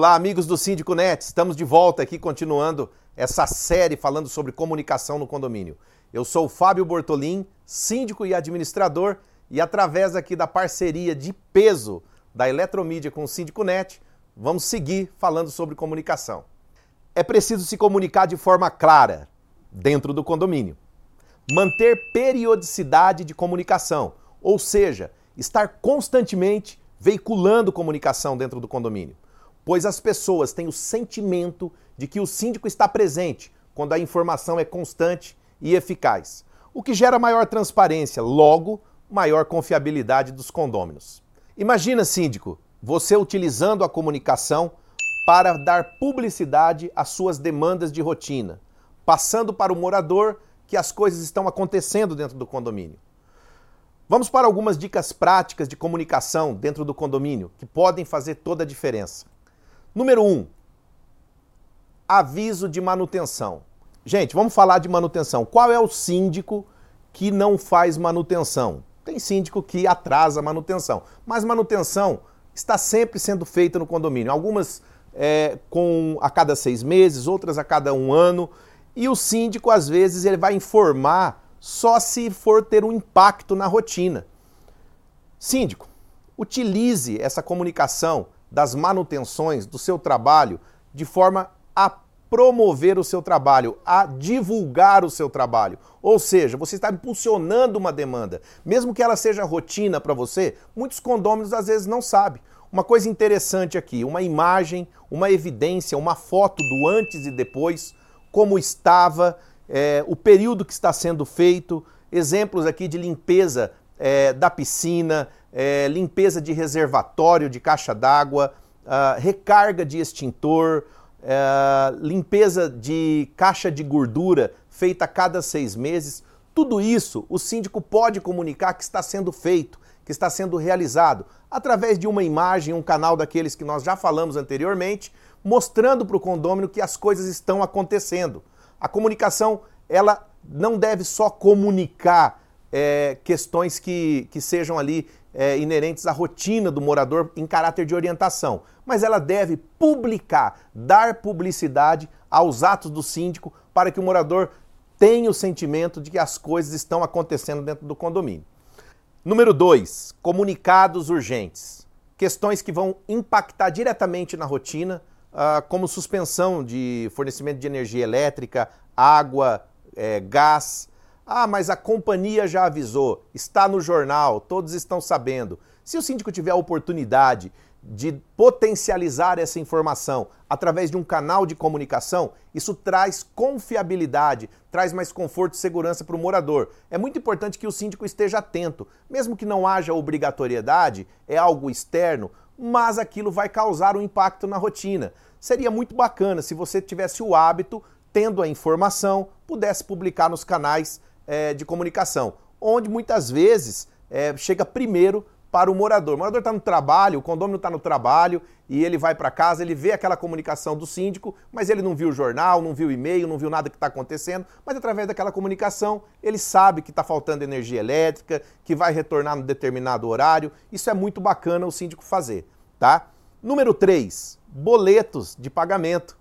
Olá, amigos do Síndico Net. Estamos de volta aqui continuando essa série falando sobre comunicação no condomínio. Eu sou o Fábio Bortolim, síndico e administrador, e através aqui da parceria de peso da Eletromídia com o Síndico Net, vamos seguir falando sobre comunicação. É preciso se comunicar de forma clara dentro do condomínio. Manter periodicidade de comunicação, ou seja, estar constantemente veiculando comunicação dentro do condomínio, pois as pessoas têm o sentimento de que o síndico está presente quando a informação é constante e eficaz, o que gera maior transparência, logo, maior confiabilidade dos condôminos. Imagina, síndico, você utilizando a comunicação para dar publicidade às suas demandas de rotina, passando para o morador que as coisas estão acontecendo dentro do condomínio. Vamos para algumas dicas práticas de comunicação dentro do condomínio que podem fazer toda a diferença. Número 1. Um, aviso de manutenção. Gente, vamos falar de manutenção. Qual é o síndico que não faz manutenção? Tem síndico que atrasa a manutenção, mas manutenção está sempre sendo feita no condomínio. Algumas é, com a cada seis meses, outras a cada um ano. E o síndico, às vezes, ele vai informar só se for ter um impacto na rotina. Síndico, utilize essa comunicação das manutenções do seu trabalho de forma a promover o seu trabalho, a divulgar o seu trabalho. Ou seja, você está impulsionando uma demanda. Mesmo que ela seja rotina para você, muitos condôminos às vezes não sabem. Uma coisa interessante aqui, uma imagem, uma evidência, uma foto do antes e depois, como estava, é, o período que está sendo feito, exemplos aqui de limpeza é, da piscina, é, limpeza de reservatório de caixa d'água, uh, recarga de extintor, uh, limpeza de caixa de gordura feita a cada seis meses. Tudo isso o síndico pode comunicar que está sendo feito, que está sendo realizado, através de uma imagem, um canal daqueles que nós já falamos anteriormente, mostrando para o condômino que as coisas estão acontecendo. A comunicação, ela não deve só comunicar é, questões que, que sejam ali é, inerentes à rotina do morador em caráter de orientação, mas ela deve publicar, dar publicidade aos atos do síndico para que o morador tenha o sentimento de que as coisas estão acontecendo dentro do condomínio. Número 2, comunicados urgentes. Questões que vão impactar diretamente na rotina ah, como suspensão de fornecimento de energia elétrica, água, é, gás. Ah, mas a companhia já avisou, está no jornal, todos estão sabendo. Se o síndico tiver a oportunidade de potencializar essa informação através de um canal de comunicação, isso traz confiabilidade, traz mais conforto e segurança para o morador. É muito importante que o síndico esteja atento, mesmo que não haja obrigatoriedade, é algo externo, mas aquilo vai causar um impacto na rotina. Seria muito bacana se você tivesse o hábito, tendo a informação, pudesse publicar nos canais é, de comunicação, onde muitas vezes é, chega primeiro para o morador. O morador está no trabalho, o condômino está no trabalho e ele vai para casa, ele vê aquela comunicação do síndico, mas ele não viu o jornal, não viu o e-mail, não viu nada que está acontecendo, mas através daquela comunicação ele sabe que está faltando energia elétrica, que vai retornar no determinado horário. Isso é muito bacana o síndico fazer, tá? Número 3, boletos de pagamento.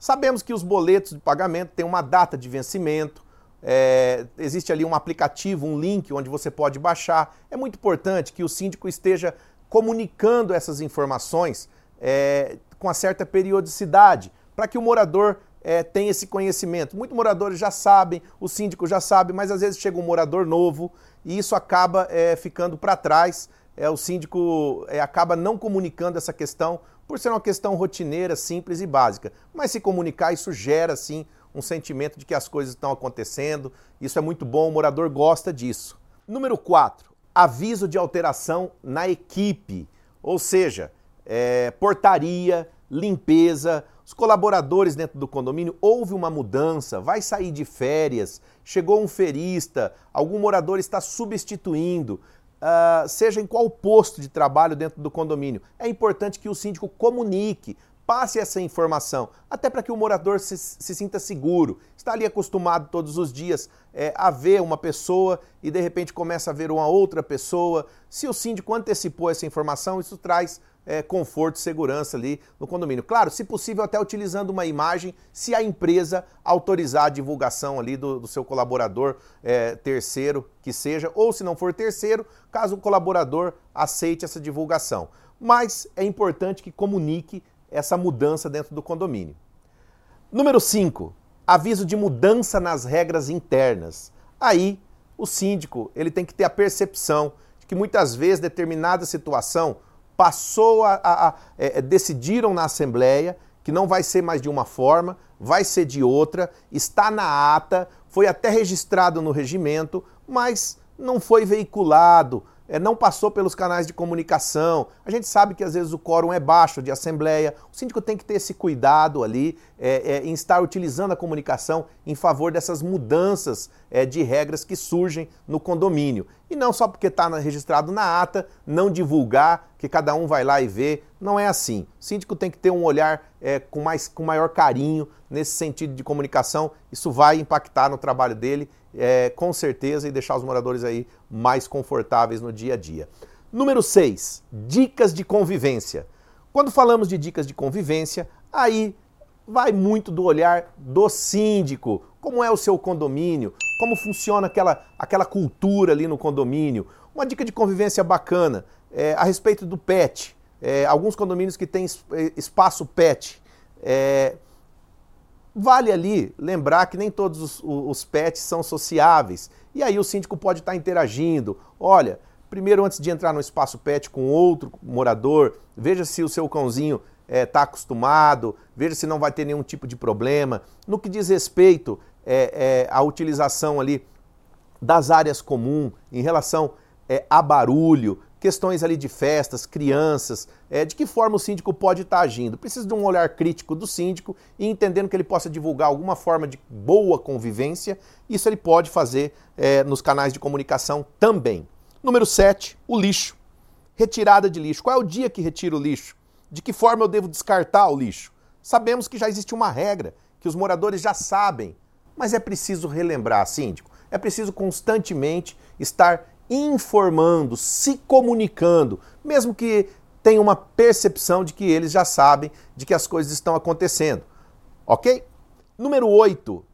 Sabemos que os boletos de pagamento têm uma data de vencimento, é, existe ali um aplicativo, um link onde você pode baixar. É muito importante que o síndico esteja comunicando essas informações é, com uma certa periodicidade, para que o morador é, tenha esse conhecimento. Muitos moradores já sabem, o síndico já sabe, mas às vezes chega um morador novo e isso acaba é, ficando para trás. É, o síndico é, acaba não comunicando essa questão por ser uma questão rotineira, simples e básica. Mas se comunicar, isso gera sim um sentimento de que as coisas estão acontecendo. Isso é muito bom, o morador gosta disso. Número 4, aviso de alteração na equipe, ou seja, é, portaria, limpeza, os colaboradores dentro do condomínio, houve uma mudança, vai sair de férias, chegou um ferista, algum morador está substituindo, uh, seja em qual posto de trabalho dentro do condomínio. É importante que o síndico comunique passe essa informação, até para que o morador se, se, sinta seguro. Está ali acostumado todos os dias é, a ver uma pessoa e de repente começa a ver uma outra pessoa. Se o síndico antecipou essa informação, isso traz é, conforto e segurança ali no condomínio. Claro, se possível, até utilizando uma imagem, se a empresa autorizar a divulgação ali do, do seu colaborador é, terceiro que seja, ou se não for terceiro, caso o colaborador aceite essa divulgação. Mas é importante que comunique essa mudança dentro do condomínio. Número 5. Aviso de mudança nas regras internas. Aí, o síndico ele tem que ter a percepção de que muitas vezes determinada situação passou a, a, a é, decidiram na assembleia que não vai ser mais de uma forma, vai ser de outra, está na ata, foi até registrado no regimento, mas não foi veiculado, é, não passou pelos canais de comunicação. A gente sabe que às vezes o quórum é baixo de assembleia. O síndico tem que ter esse cuidado ali é, é, em estar utilizando a comunicação em favor dessas mudanças é, de regras que surgem no condomínio. E não só porque está registrado na ata, não divulgar, que cada um vai lá e vê. Não é assim. O síndico tem que ter um olhar é, com, mais, com maior carinho nesse sentido de comunicação. Isso vai impactar no trabalho dele é, com certeza e deixar os moradores aí mais confortáveis no dia a dia. Número 6, dicas de convivência. Quando falamos de dicas de convivência, aí vai muito do olhar do síndico, como é o seu condomínio, como funciona aquela, aquela cultura ali no condomínio. Uma dica de convivência bacana é, a respeito do pet. É, alguns condomínios que têm espaço pet. É, Vale ali lembrar que nem todos os, os pets são sociáveis. E aí o síndico pode estar interagindo. Olha, primeiro antes de entrar no espaço pet com outro morador, veja se o seu cãozinho está é, tá acostumado, veja se não vai ter nenhum tipo de problema. No que diz respeito é, é, à utilização ali das áreas comuns em relação é, a barulho, questões ali de festas, crianças, é, de que forma o síndico pode estar agindo. Precisa de um olhar crítico do síndico e entendendo que ele possa divulgar alguma forma de boa convivência, isso ele pode fazer é, nos canais de comunicação também. Número 7, o lixo. Retirada de lixo. Qual é o dia que retiro o lixo? De que forma eu devo descartar o lixo? Sabemos que já existe uma regra, que os moradores já sabem, mas é preciso relembrar, síndico. É preciso constantemente estar informando, se comunicando, mesmo que tenha uma percepção de que eles já sabem de que as coisas estão acontecendo. Ok? Número 8.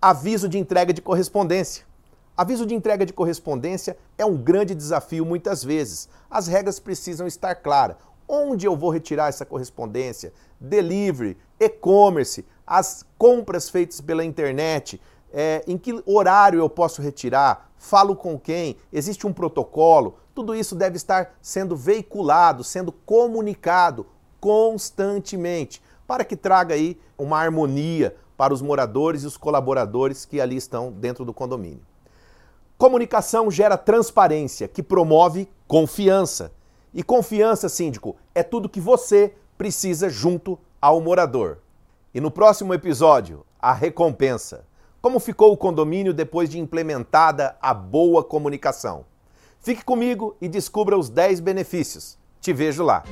Aviso de entrega de correspondência. Aviso de entrega de correspondência é um grande desafio muitas vezes. As regras precisam estar claras. Onde eu vou retirar essa correspondência? Delivery, e-commerce, as compras feitas pela internet, é, em que horário eu posso retirar, falo com quem, existe um protocolo, tudo isso deve estar sendo veiculado, sendo comunicado constantemente, para que traga aí uma harmonia para os moradores e os colaboradores que ali estão dentro do condomínio. Comunicação gera transparência, que promove confiança. E confiança, síndico, é tudo que você precisa junto ao morador. E no próximo episódio, a recompensa. Como ficou o condomínio depois de implementada a boa comunicação? Fique comigo e descubra os 10 benefícios. Te vejo lá.